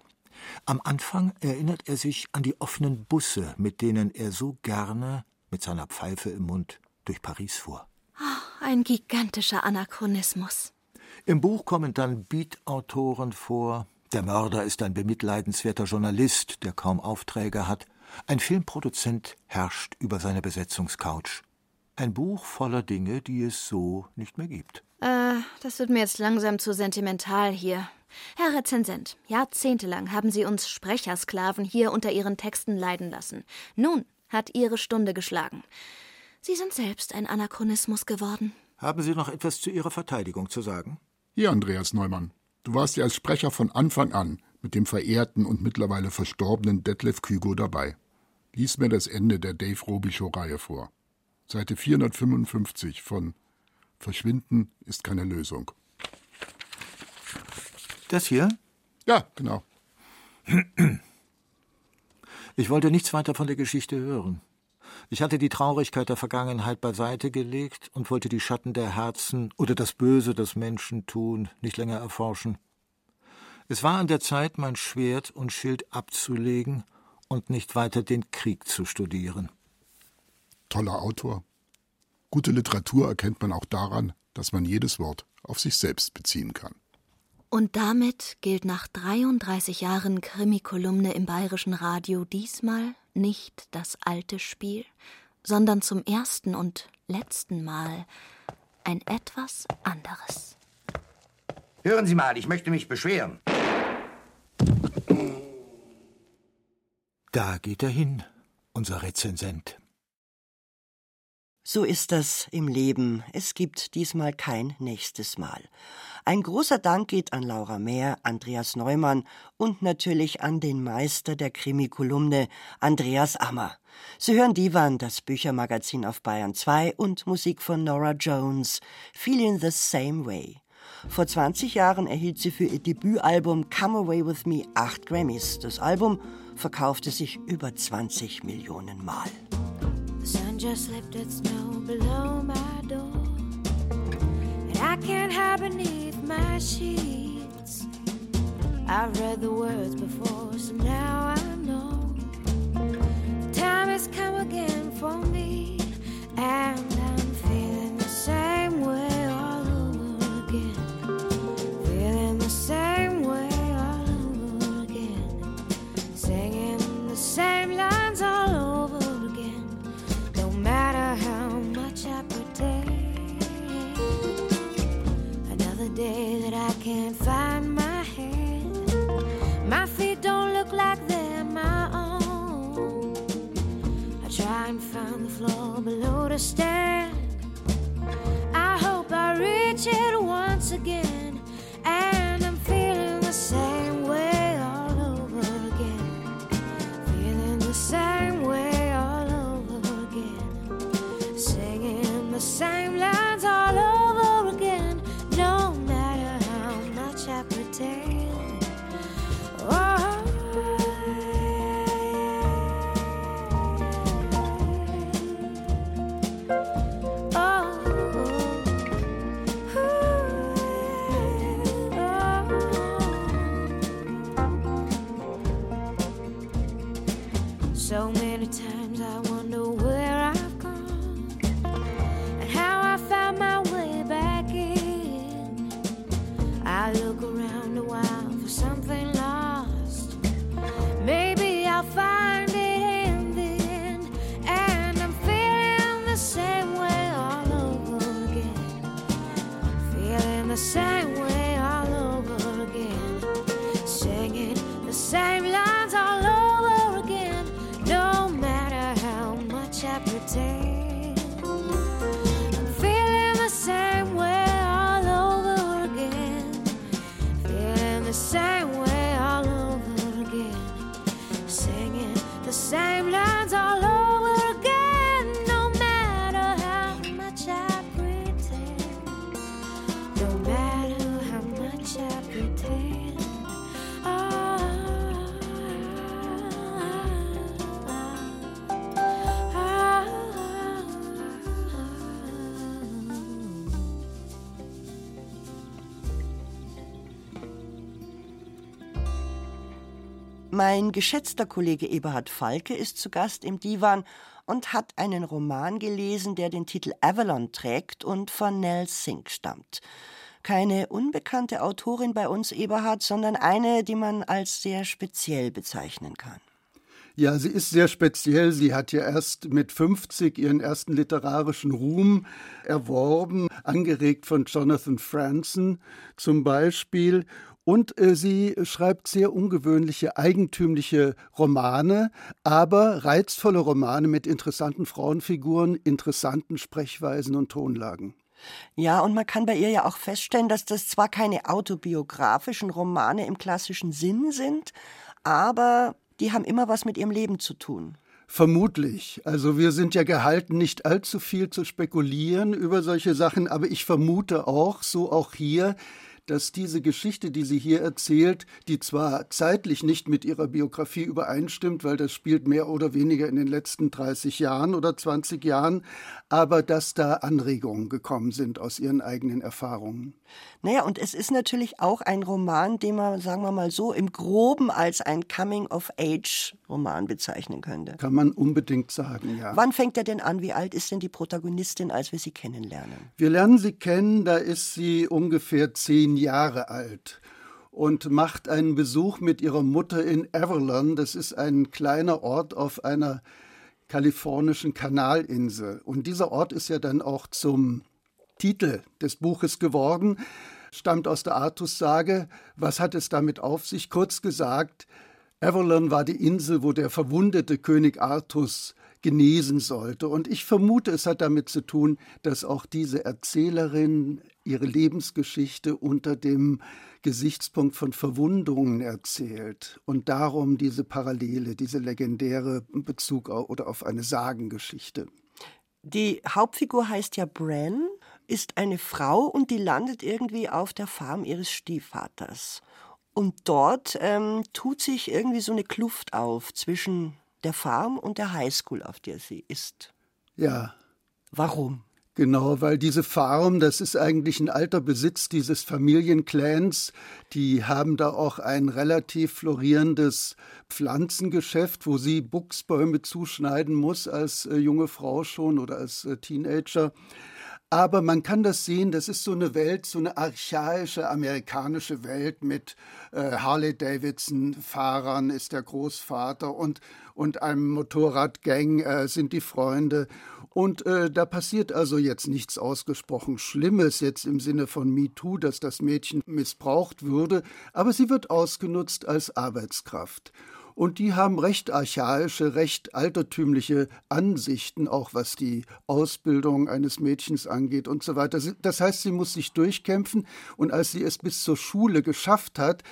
Am Anfang erinnert er sich an die offenen Busse, mit denen er so gerne, mit seiner Pfeife im Mund, durch Paris fuhr. Oh, ein gigantischer Anachronismus. Im Buch kommen dann Beat-Autoren vor. Der Mörder ist ein bemitleidenswerter Journalist, der kaum Aufträge hat. Ein Filmproduzent herrscht über seine Besetzungscouch. Ein Buch voller Dinge, die es so nicht mehr gibt. Äh, das wird mir jetzt langsam zu sentimental hier. Herr Rezensent, jahrzehntelang haben Sie uns Sprechersklaven hier unter Ihren Texten leiden lassen. Nun hat Ihre Stunde geschlagen. Sie sind selbst ein Anachronismus geworden. Haben Sie noch etwas zu Ihrer Verteidigung zu sagen? Hier, Andreas Neumann. Du warst ja als Sprecher von Anfang an mit dem verehrten und mittlerweile verstorbenen Detlef Kügo dabei. Lies mir das Ende der Dave Robichaux-Reihe vor. Seite 455 von Verschwinden ist keine Lösung. Das hier? Ja, genau. Ich wollte nichts weiter von der Geschichte hören. Ich hatte die Traurigkeit der Vergangenheit beiseite gelegt und wollte die Schatten der Herzen oder das Böse, das Menschen tun, nicht länger erforschen. Es war an der Zeit, mein Schwert und Schild abzulegen und nicht weiter den Krieg zu studieren. Toller Autor. Gute Literatur erkennt man auch daran, dass man jedes Wort auf sich selbst beziehen kann. Und damit gilt nach 33 Jahren Krimikolumne im bayerischen Radio diesmal nicht das alte Spiel, sondern zum ersten und letzten Mal ein etwas anderes. Hören Sie mal, ich möchte mich beschweren. Da geht er hin, unser Rezensent. So ist das im Leben. Es gibt diesmal kein nächstes Mal. Ein großer Dank geht an Laura Mehr, Andreas Neumann und natürlich an den Meister der Krimikolumne, Andreas Ammer. Sie hören Divan, das Büchermagazin auf Bayern 2 und Musik von Nora Jones, Feeling the Same Way. Vor 20 Jahren erhielt sie für ihr Debütalbum Come Away With Me acht Grammys. Das Album verkaufte sich über 20 Millionen Mal. Sun just lifted snow below my door. And I can't hide beneath my sheets. I've read the words before, so now I know. Time has come again for me. And I'm day that I can't find my head. My feet don't look like they're my own. I try and find the floor below to stand. I hope I reach it once again. Geschätzter Kollege Eberhard Falke ist zu Gast im Divan und hat einen Roman gelesen, der den Titel Avalon trägt und von Nell Sink stammt. Keine unbekannte Autorin bei uns, Eberhard, sondern eine, die man als sehr speziell bezeichnen kann. Ja, sie ist sehr speziell. Sie hat ja erst mit 50 ihren ersten literarischen Ruhm erworben, angeregt von Jonathan Franzen zum Beispiel. Und äh, sie schreibt sehr ungewöhnliche, eigentümliche Romane, aber reizvolle Romane mit interessanten Frauenfiguren, interessanten Sprechweisen und Tonlagen. Ja, und man kann bei ihr ja auch feststellen, dass das zwar keine autobiografischen Romane im klassischen Sinn sind, aber die haben immer was mit ihrem Leben zu tun. Vermutlich. Also wir sind ja gehalten, nicht allzu viel zu spekulieren über solche Sachen, aber ich vermute auch, so auch hier, dass diese Geschichte, die sie hier erzählt, die zwar zeitlich nicht mit ihrer Biografie übereinstimmt, weil das spielt mehr oder weniger in den letzten 30 Jahren oder 20 Jahren, aber dass da Anregungen gekommen sind aus ihren eigenen Erfahrungen. Naja, und es ist natürlich auch ein Roman, den man, sagen wir mal so, im Groben als ein Coming-of-Age-Roman bezeichnen könnte. Kann man unbedingt sagen, ja. Wann fängt er denn an? Wie alt ist denn die Protagonistin, als wir sie kennenlernen? Wir lernen sie kennen, da ist sie ungefähr zehn Jahre alt und macht einen Besuch mit ihrer Mutter in Avalon. Das ist ein kleiner Ort auf einer kalifornischen Kanalinsel. Und dieser Ort ist ja dann auch zum Titel des Buches geworden, stammt aus der Artus-Sage. Was hat es damit auf sich? Kurz gesagt, Avalon war die Insel, wo der verwundete König Artus genesen sollte. Und ich vermute, es hat damit zu tun, dass auch diese Erzählerin ihre Lebensgeschichte unter dem Gesichtspunkt von Verwundungen erzählt und darum diese Parallele, diese legendäre Bezug oder auf eine Sagengeschichte. Die Hauptfigur heißt ja Bran, ist eine Frau und die landet irgendwie auf der Farm ihres Stiefvaters. Und dort ähm, tut sich irgendwie so eine Kluft auf zwischen der Farm und der Highschool, auf der sie ist. Ja. Warum? Genau, weil diese Farm, das ist eigentlich ein alter Besitz dieses Familienclans. Die haben da auch ein relativ florierendes Pflanzengeschäft, wo sie Buchsbäume zuschneiden muss als äh, junge Frau schon oder als äh, Teenager. Aber man kann das sehen, das ist so eine Welt, so eine archaische amerikanische Welt mit äh, Harley-Davidson-Fahrern ist der Großvater und, und einem Motorradgang äh, sind die Freunde. Und äh, da passiert also jetzt nichts ausgesprochen Schlimmes, jetzt im Sinne von MeToo, dass das Mädchen missbraucht würde, aber sie wird ausgenutzt als Arbeitskraft. Und die haben recht archaische, recht altertümliche Ansichten, auch was die Ausbildung eines Mädchens angeht und so weiter. Das heißt, sie muss sich durchkämpfen und als sie es bis zur Schule geschafft hat,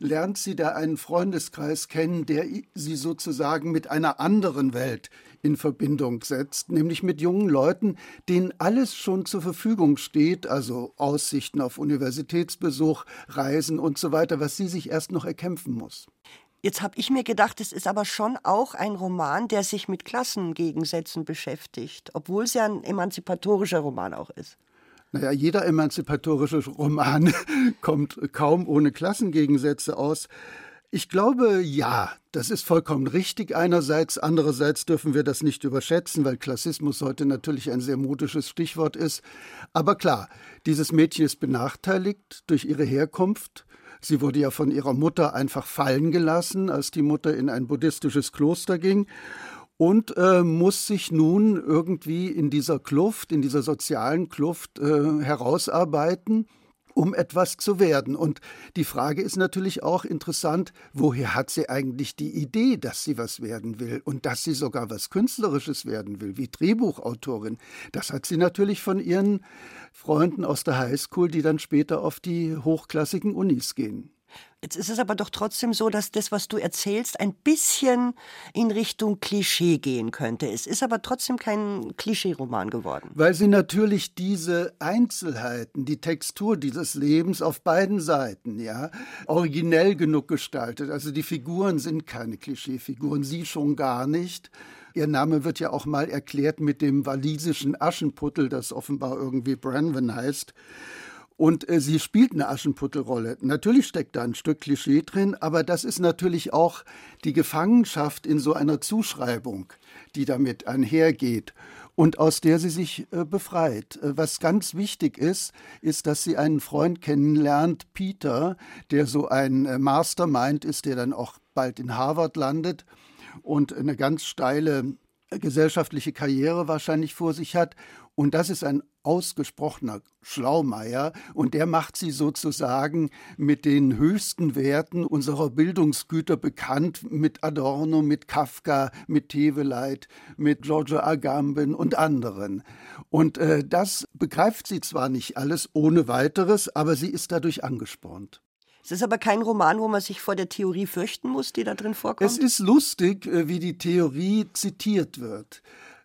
lernt sie da einen Freundeskreis kennen, der sie sozusagen mit einer anderen Welt in Verbindung setzt, nämlich mit jungen Leuten, denen alles schon zur Verfügung steht, also Aussichten auf Universitätsbesuch, Reisen und so weiter, was sie sich erst noch erkämpfen muss. Jetzt habe ich mir gedacht, es ist aber schon auch ein Roman, der sich mit Klassengegensätzen beschäftigt, obwohl es ja ein emanzipatorischer Roman auch ist. Naja, jeder emanzipatorische Roman kommt kaum ohne Klassengegensätze aus. Ich glaube, ja, das ist vollkommen richtig einerseits. Andererseits dürfen wir das nicht überschätzen, weil Klassismus heute natürlich ein sehr modisches Stichwort ist. Aber klar, dieses Mädchen ist benachteiligt durch ihre Herkunft. Sie wurde ja von ihrer Mutter einfach fallen gelassen, als die Mutter in ein buddhistisches Kloster ging und äh, muss sich nun irgendwie in dieser Kluft, in dieser sozialen Kluft äh, herausarbeiten um etwas zu werden. Und die Frage ist natürlich auch interessant, woher hat sie eigentlich die Idee, dass sie was werden will und dass sie sogar was Künstlerisches werden will, wie Drehbuchautorin. Das hat sie natürlich von ihren Freunden aus der Highschool, die dann später auf die hochklassigen Unis gehen. Jetzt ist es aber doch trotzdem so, dass das, was du erzählst, ein bisschen in Richtung Klischee gehen könnte. Es ist aber trotzdem kein Klischee-Roman geworden. Weil sie natürlich diese Einzelheiten, die Textur dieses Lebens auf beiden Seiten, ja, originell genug gestaltet. Also die Figuren sind keine Klischeefiguren, sie schon gar nicht. Ihr Name wird ja auch mal erklärt mit dem walisischen Aschenputtel, das offenbar irgendwie Branwen heißt. Und äh, sie spielt eine Aschenputtelrolle. Natürlich steckt da ein Stück Klischee drin, aber das ist natürlich auch die Gefangenschaft in so einer Zuschreibung, die damit einhergeht und aus der sie sich äh, befreit. Äh, was ganz wichtig ist, ist, dass sie einen Freund kennenlernt, Peter, der so ein äh, Mastermind ist, der dann auch bald in Harvard landet und eine ganz steile gesellschaftliche Karriere wahrscheinlich vor sich hat und das ist ein ausgesprochener Schlaumeier und der macht sie sozusagen mit den höchsten Werten unserer Bildungsgüter bekannt, mit Adorno, mit Kafka, mit Teveleit, mit Giorgio Agamben und anderen. Und äh, das begreift sie zwar nicht alles ohne weiteres, aber sie ist dadurch angespornt. Es ist aber kein Roman, wo man sich vor der Theorie fürchten muss, die da drin vorkommt. Es ist lustig, äh, wie die Theorie zitiert wird.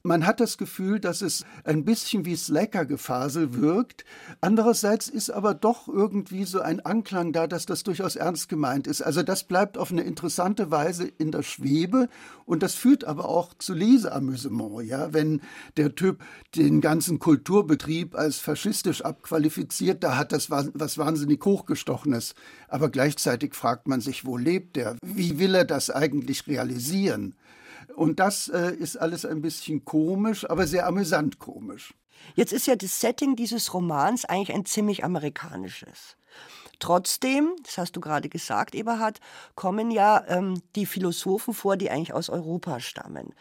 Man hat das Gefühl, dass es ein bisschen wie Slacker-Gefasel wirkt. Andererseits ist aber doch irgendwie so ein Anklang da, dass das durchaus ernst gemeint ist. Also das bleibt auf eine interessante Weise in der Schwebe und das führt aber auch zu Leseamüsement, ja, wenn der Typ den ganzen Kulturbetrieb als faschistisch abqualifiziert, da hat das was wahnsinnig hochgestochenes. Aber gleichzeitig fragt man sich, wo lebt er? Wie will er das eigentlich realisieren? Und das äh, ist alles ein bisschen komisch, aber sehr amüsant komisch. Jetzt ist ja das Setting dieses Romans eigentlich ein ziemlich amerikanisches. Trotzdem, das hast du gerade gesagt, Eberhard, kommen ja ähm, die Philosophen vor, die eigentlich aus Europa stammen.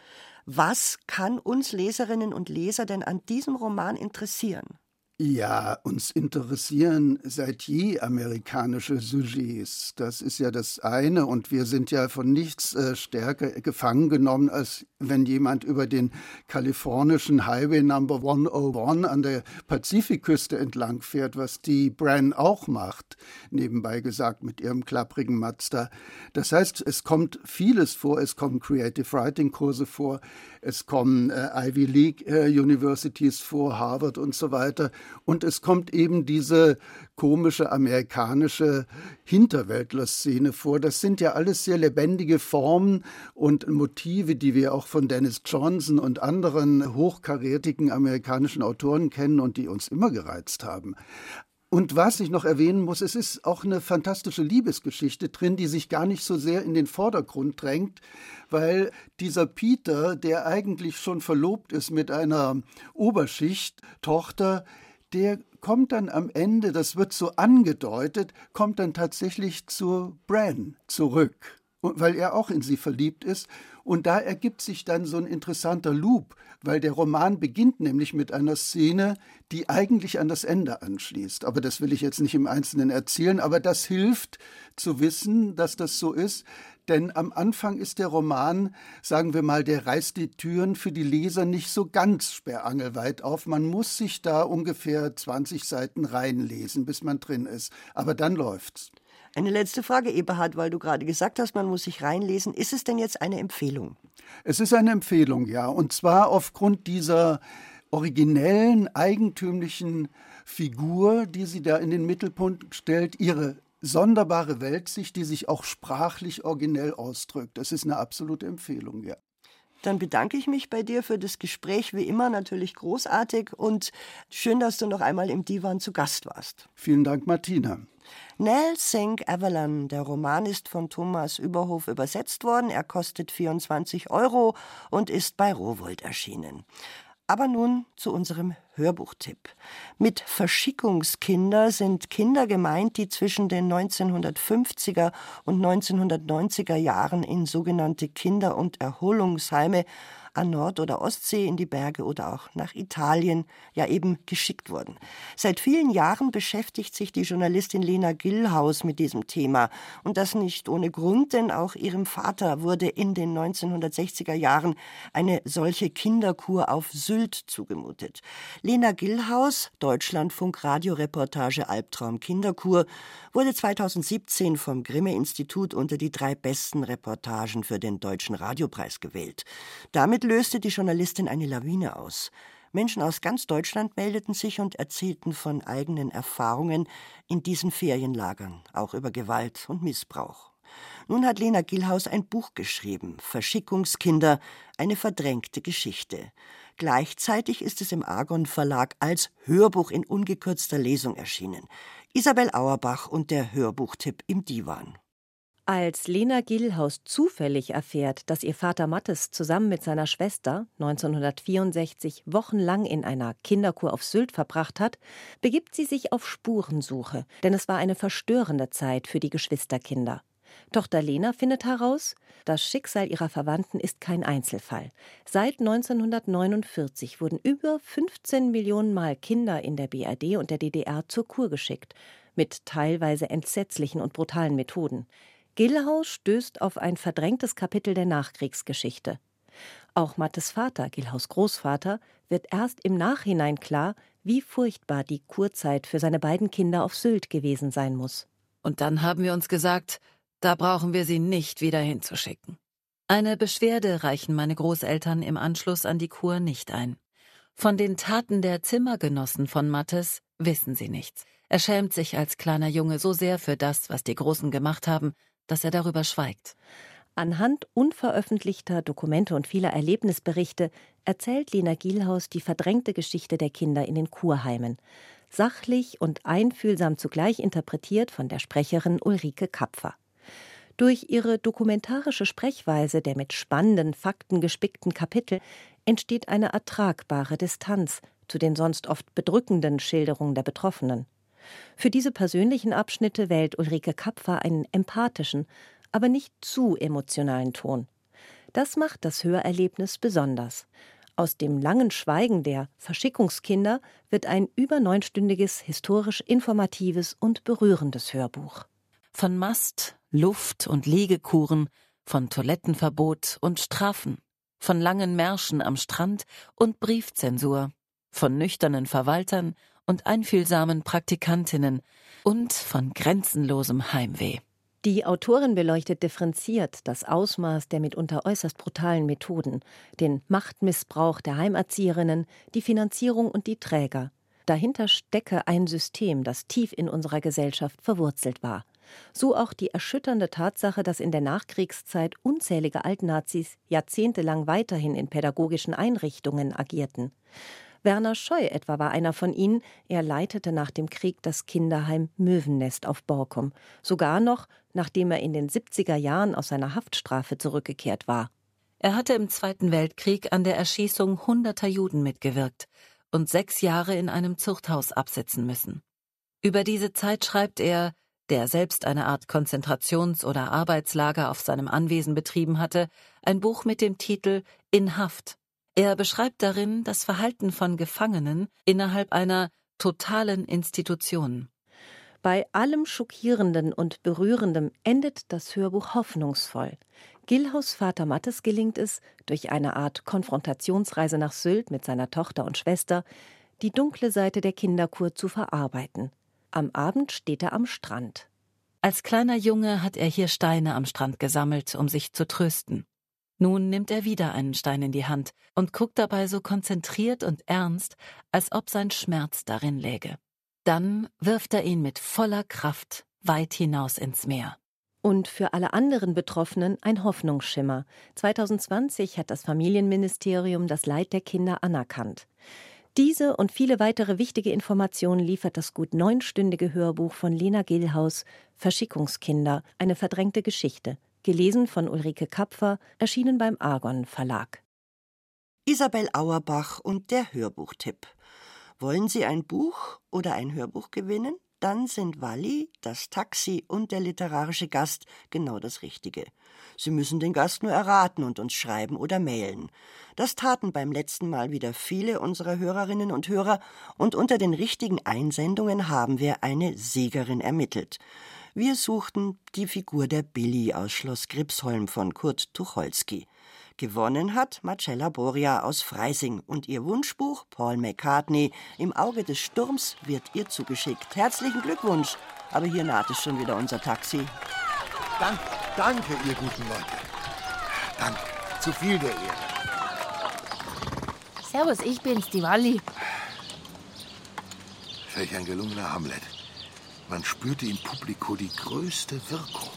Was kann uns Leserinnen und Leser denn an diesem Roman interessieren? Ja, uns interessieren seit je amerikanische Sujets. Das ist ja das eine. Und wir sind ja von nichts äh, stärker gefangen genommen, als wenn jemand über den kalifornischen Highway Number 101 an der Pazifikküste entlang fährt, was die Bran auch macht, nebenbei gesagt mit ihrem klapprigen Mazda. Das heißt, es kommt vieles vor. Es kommen Creative Writing Kurse vor. Es kommen äh, Ivy League äh, Universities vor, Harvard und so weiter. Und es kommt eben diese komische amerikanische Hinterwäldler-Szene vor. Das sind ja alles sehr lebendige Formen und Motive, die wir auch von Dennis Johnson und anderen hochkarätigen amerikanischen Autoren kennen und die uns immer gereizt haben. Und was ich noch erwähnen muss, es ist auch eine fantastische Liebesgeschichte drin, die sich gar nicht so sehr in den Vordergrund drängt, weil dieser Peter, der eigentlich schon verlobt ist mit einer Oberschicht-Tochter, der kommt dann am Ende, das wird so angedeutet, kommt dann tatsächlich zu Bran zurück, weil er auch in sie verliebt ist. Und da ergibt sich dann so ein interessanter Loop, weil der Roman beginnt nämlich mit einer Szene, die eigentlich an das Ende anschließt. Aber das will ich jetzt nicht im Einzelnen erzählen, aber das hilft zu wissen, dass das so ist. Denn am Anfang ist der Roman, sagen wir mal, der reißt die Türen für die Leser nicht so ganz sperrangelweit auf. Man muss sich da ungefähr 20 Seiten reinlesen, bis man drin ist. Aber dann läuft's. Eine letzte Frage, Eberhard, weil du gerade gesagt hast, man muss sich reinlesen. Ist es denn jetzt eine Empfehlung? Es ist eine Empfehlung, ja. Und zwar aufgrund dieser originellen, eigentümlichen Figur, die sie da in den Mittelpunkt stellt, ihre sonderbare Weltsicht, die sich auch sprachlich originell ausdrückt. Das ist eine absolute Empfehlung, ja. Dann bedanke ich mich bei dir für das Gespräch, wie immer natürlich großartig und schön, dass du noch einmal im Divan zu Gast warst. Vielen Dank, Martina. Nell Sink Avalon, der Roman ist von Thomas Überhof übersetzt worden. Er kostet 24 Euro und ist bei Rowold erschienen. Aber nun zu unserem Hörbuchtipp. Mit Verschickungskinder sind Kinder gemeint, die zwischen den 1950er und 1990er Jahren in sogenannte Kinder- und Erholungsheime an Nord- oder Ostsee, in die Berge oder auch nach Italien ja eben geschickt wurden. Seit vielen Jahren beschäftigt sich die Journalistin Lena Gillhaus mit diesem Thema. Und das nicht ohne Grund, denn auch ihrem Vater wurde in den 1960er Jahren eine solche Kinderkur auf Sylt zugemutet. Lena Gillhaus, Deutschlandfunk Radioreportage Albtraum Kinderkur, wurde 2017 vom Grimme-Institut unter die drei besten Reportagen für den Deutschen Radiopreis gewählt. Löste die Journalistin eine Lawine aus. Menschen aus ganz Deutschland meldeten sich und erzählten von eigenen Erfahrungen in diesen Ferienlagern, auch über Gewalt und Missbrauch. Nun hat Lena Gillhaus ein Buch geschrieben, Verschickungskinder, eine verdrängte Geschichte. Gleichzeitig ist es im Argon Verlag als Hörbuch in ungekürzter Lesung erschienen. Isabel Auerbach und der Hörbuchtipp im Divan. Als Lena Gillhaus zufällig erfährt, dass ihr Vater Mattes zusammen mit seiner Schwester 1964 wochenlang in einer Kinderkur auf Sylt verbracht hat, begibt sie sich auf Spurensuche, denn es war eine verstörende Zeit für die Geschwisterkinder. Tochter Lena findet heraus, das Schicksal ihrer Verwandten ist kein Einzelfall. Seit 1949 wurden über 15 Millionen Mal Kinder in der BRD und der DDR zur Kur geschickt, mit teilweise entsetzlichen und brutalen Methoden. Gillhaus stößt auf ein verdrängtes Kapitel der Nachkriegsgeschichte. Auch Mattes Vater, Gillhaus Großvater, wird erst im Nachhinein klar, wie furchtbar die Kurzeit für seine beiden Kinder auf Sylt gewesen sein muss. Und dann haben wir uns gesagt, da brauchen wir sie nicht wieder hinzuschicken. Eine Beschwerde reichen meine Großeltern im Anschluss an die Kur nicht ein. Von den Taten der Zimmergenossen von Mattes wissen sie nichts. Er schämt sich als kleiner Junge so sehr für das, was die Großen gemacht haben, dass er darüber schweigt. Anhand unveröffentlichter Dokumente und vieler Erlebnisberichte erzählt Lena Gielhaus die verdrängte Geschichte der Kinder in den Kurheimen. Sachlich und einfühlsam zugleich interpretiert von der Sprecherin Ulrike Kapfer. Durch ihre dokumentarische Sprechweise der mit spannenden Fakten gespickten Kapitel entsteht eine ertragbare Distanz zu den sonst oft bedrückenden Schilderungen der Betroffenen. Für diese persönlichen Abschnitte wählt Ulrike Kapfer einen empathischen, aber nicht zu emotionalen Ton. Das macht das Hörerlebnis besonders. Aus dem langen Schweigen der Verschickungskinder wird ein über neunstündiges, historisch informatives und berührendes Hörbuch. Von Mast, Luft und Liegekuren, von Toilettenverbot und Strafen, von langen Märschen am Strand und Briefzensur, von nüchternen Verwaltern und einfühlsamen Praktikantinnen und von grenzenlosem Heimweh. Die Autorin beleuchtet differenziert das Ausmaß der mitunter äußerst brutalen Methoden, den Machtmissbrauch der Heimerzieherinnen, die Finanzierung und die Träger. Dahinter stecke ein System, das tief in unserer Gesellschaft verwurzelt war. So auch die erschütternde Tatsache, dass in der Nachkriegszeit unzählige Altnazis jahrzehntelang weiterhin in pädagogischen Einrichtungen agierten. Werner Scheu etwa war einer von ihnen. Er leitete nach dem Krieg das Kinderheim Möwennest auf Borkum. Sogar noch, nachdem er in den 70er Jahren aus seiner Haftstrafe zurückgekehrt war. Er hatte im Zweiten Weltkrieg an der Erschießung hunderter Juden mitgewirkt und sechs Jahre in einem Zuchthaus absitzen müssen. Über diese Zeit schreibt er, der selbst eine Art Konzentrations- oder Arbeitslager auf seinem Anwesen betrieben hatte, ein Buch mit dem Titel In Haft er beschreibt darin das Verhalten von Gefangenen innerhalb einer totalen Institution. Bei allem Schockierenden und Berührendem endet das Hörbuch hoffnungsvoll. Gilhaus Vater Mattes gelingt es, durch eine Art Konfrontationsreise nach Sylt mit seiner Tochter und Schwester, die dunkle Seite der Kinderkur zu verarbeiten. Am Abend steht er am Strand. Als kleiner Junge hat er hier Steine am Strand gesammelt, um sich zu trösten. Nun nimmt er wieder einen Stein in die Hand und guckt dabei so konzentriert und ernst, als ob sein Schmerz darin läge. Dann wirft er ihn mit voller Kraft weit hinaus ins Meer. Und für alle anderen Betroffenen ein Hoffnungsschimmer. 2020 hat das Familienministerium das Leid der Kinder anerkannt. Diese und viele weitere wichtige Informationen liefert das gut neunstündige Hörbuch von Lena Gillhaus Verschickungskinder, eine verdrängte Geschichte gelesen von Ulrike Kapfer, erschienen beim Argon Verlag. Isabel Auerbach und der Hörbuchtipp. Wollen Sie ein Buch oder ein Hörbuch gewinnen? Dann sind Walli, das Taxi und der literarische Gast genau das Richtige. Sie müssen den Gast nur erraten und uns schreiben oder mailen. Das taten beim letzten Mal wieder viele unserer Hörerinnen und Hörer, und unter den richtigen Einsendungen haben wir eine Siegerin ermittelt. Wir suchten die Figur der Billy aus Schloss Gripsholm von Kurt Tucholsky. Gewonnen hat Marcella Boria aus Freising und ihr Wunschbuch Paul McCartney im Auge des Sturms wird ihr zugeschickt. Herzlichen Glückwunsch. Aber hier naht es schon wieder unser Taxi. Danke, danke, ihr guten Leute. Danke. Zu viel der Ehre. Servus, ich bin's, die Walli. Welch ein gelungener Hamlet. Man spürte im Publiko die größte Wirkung.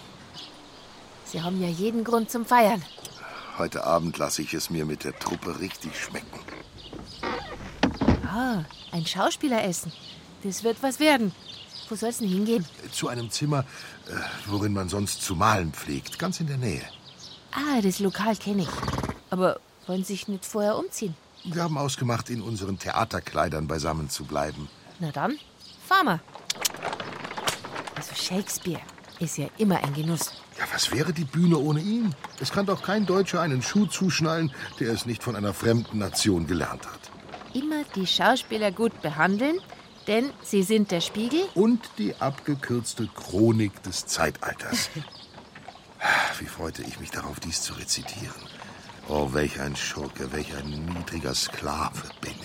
Sie haben ja jeden Grund zum Feiern. Heute Abend lasse ich es mir mit der Truppe richtig schmecken. Ah, ein Schauspieleressen. Das wird was werden. Wo soll's denn hingehen? Zu einem Zimmer, äh, worin man sonst zu malen pflegt, ganz in der Nähe. Ah, das Lokal kenne ich. Aber wollen Sie sich nicht vorher umziehen? Wir haben ausgemacht, in unseren Theaterkleidern beisammen zu bleiben. Na dann, fahr mal. Shakespeare ist ja immer ein Genuss. Ja, was wäre die Bühne ohne ihn? Es kann doch kein Deutscher einen Schuh zuschnallen, der es nicht von einer fremden Nation gelernt hat. Immer die Schauspieler gut behandeln, denn sie sind der Spiegel. Und die abgekürzte Chronik des Zeitalters. Wie freute ich mich darauf, dies zu rezitieren. Oh, welch ein Schurke, welch ein niedriger Sklave bin ich.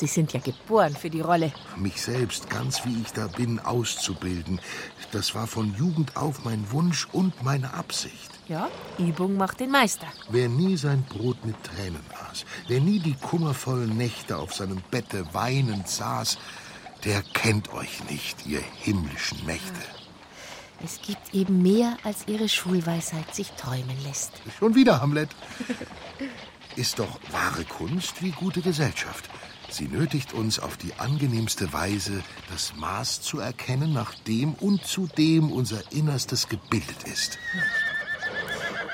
Sie sind ja geboren für die Rolle. Mich selbst, ganz wie ich da bin, auszubilden. Das war von Jugend auf mein Wunsch und meine Absicht. Ja, Übung macht den Meister. Wer nie sein Brot mit Tränen aß, wer nie die kummervollen Nächte auf seinem Bette weinend saß, der kennt euch nicht, ihr himmlischen Mächte. Es gibt eben mehr, als ihre Schulweisheit sich träumen lässt. Schon wieder, Hamlet. Ist doch wahre Kunst wie gute Gesellschaft. Sie nötigt uns auf die angenehmste Weise, das Maß zu erkennen, nach dem und zu dem unser Innerstes gebildet ist.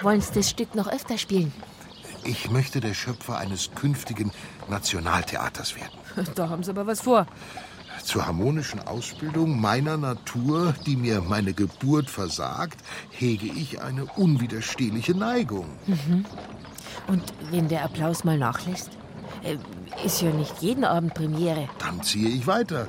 Wollen Sie das Stück noch öfter spielen? Ich möchte der Schöpfer eines künftigen Nationaltheaters werden. Da haben Sie aber was vor. Zur harmonischen Ausbildung meiner Natur, die mir meine Geburt versagt, hege ich eine unwiderstehliche Neigung. Mhm. Und wenn der Applaus mal nachlässt? Ist ja nicht jeden Abend Premiere. Dann ziehe ich weiter.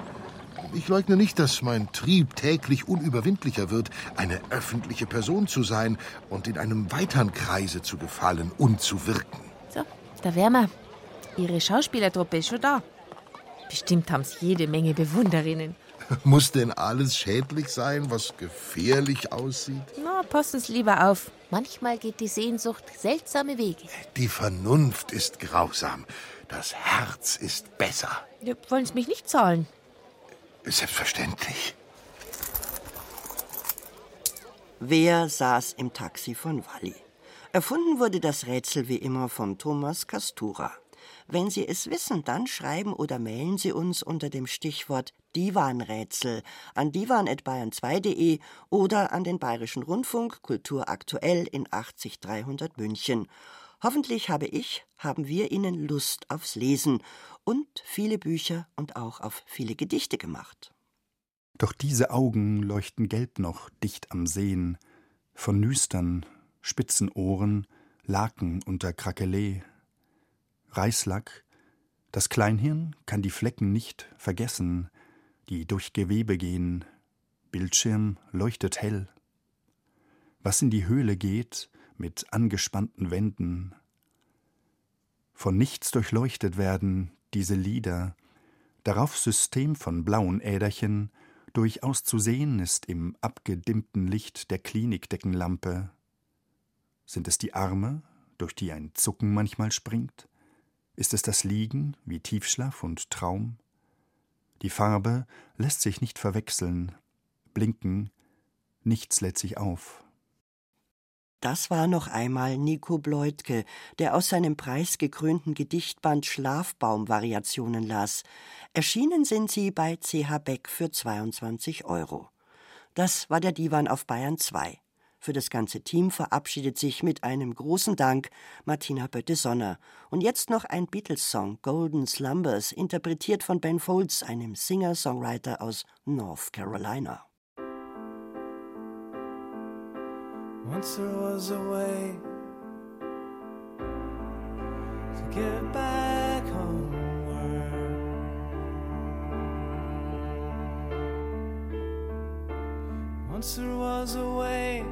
Ich leugne nicht, dass mein Trieb täglich unüberwindlicher wird, eine öffentliche Person zu sein und in einem weiteren Kreise zu gefallen und zu wirken. So, da wären wir. Ihre Schauspielertruppe ist schon da. Bestimmt haben Sie jede Menge Bewunderinnen. Muss denn alles schädlich sein, was gefährlich aussieht? Na, passen Sie lieber auf. Manchmal geht die Sehnsucht seltsame Wege. Die Vernunft ist grausam. Das Herz ist besser. Ja, wollen Sie mich nicht zahlen? Selbstverständlich. Wer saß im Taxi von Walli? Erfunden wurde das Rätsel wie immer von Thomas Castura. Wenn Sie es wissen, dann schreiben oder mailen Sie uns unter dem Stichwort Divanrätsel an divan.bayern2.de oder an den Bayerischen Rundfunk Kultur aktuell in 80300 München. Hoffentlich habe ich, haben wir Ihnen Lust aufs Lesen und viele Bücher und auch auf viele Gedichte gemacht. Doch diese Augen leuchten gelb noch dicht am Sehen, von Nüstern, spitzen Ohren, Laken unter Krakelee, Reislack, das Kleinhirn kann die Flecken nicht vergessen, die durch Gewebe gehen, Bildschirm leuchtet hell. Was in die Höhle geht, mit angespannten Wänden, von nichts durchleuchtet werden diese Lieder, darauf System von blauen Äderchen, durchaus zu sehen ist im abgedimmten Licht der Klinikdeckenlampe. Sind es die Arme, durch die ein Zucken manchmal springt? Ist es das Liegen wie Tiefschlaf und Traum? Die Farbe lässt sich nicht verwechseln, blinken, nichts lädt sich auf. Das war noch einmal Nico Bleutke, der aus seinem preisgekrönten Gedichtband Schlafbaum-Variationen las. Erschienen sind sie bei CH Beck für 22 Euro. Das war der Divan auf Bayern 2. Für das ganze Team verabschiedet sich mit einem großen Dank Martina Bötte-Sonner. Und jetzt noch ein Beatles-Song, Golden Slumbers, interpretiert von Ben Folds, einem Singer-Songwriter aus North Carolina. Once there was a way to get back homeward. Once there was a way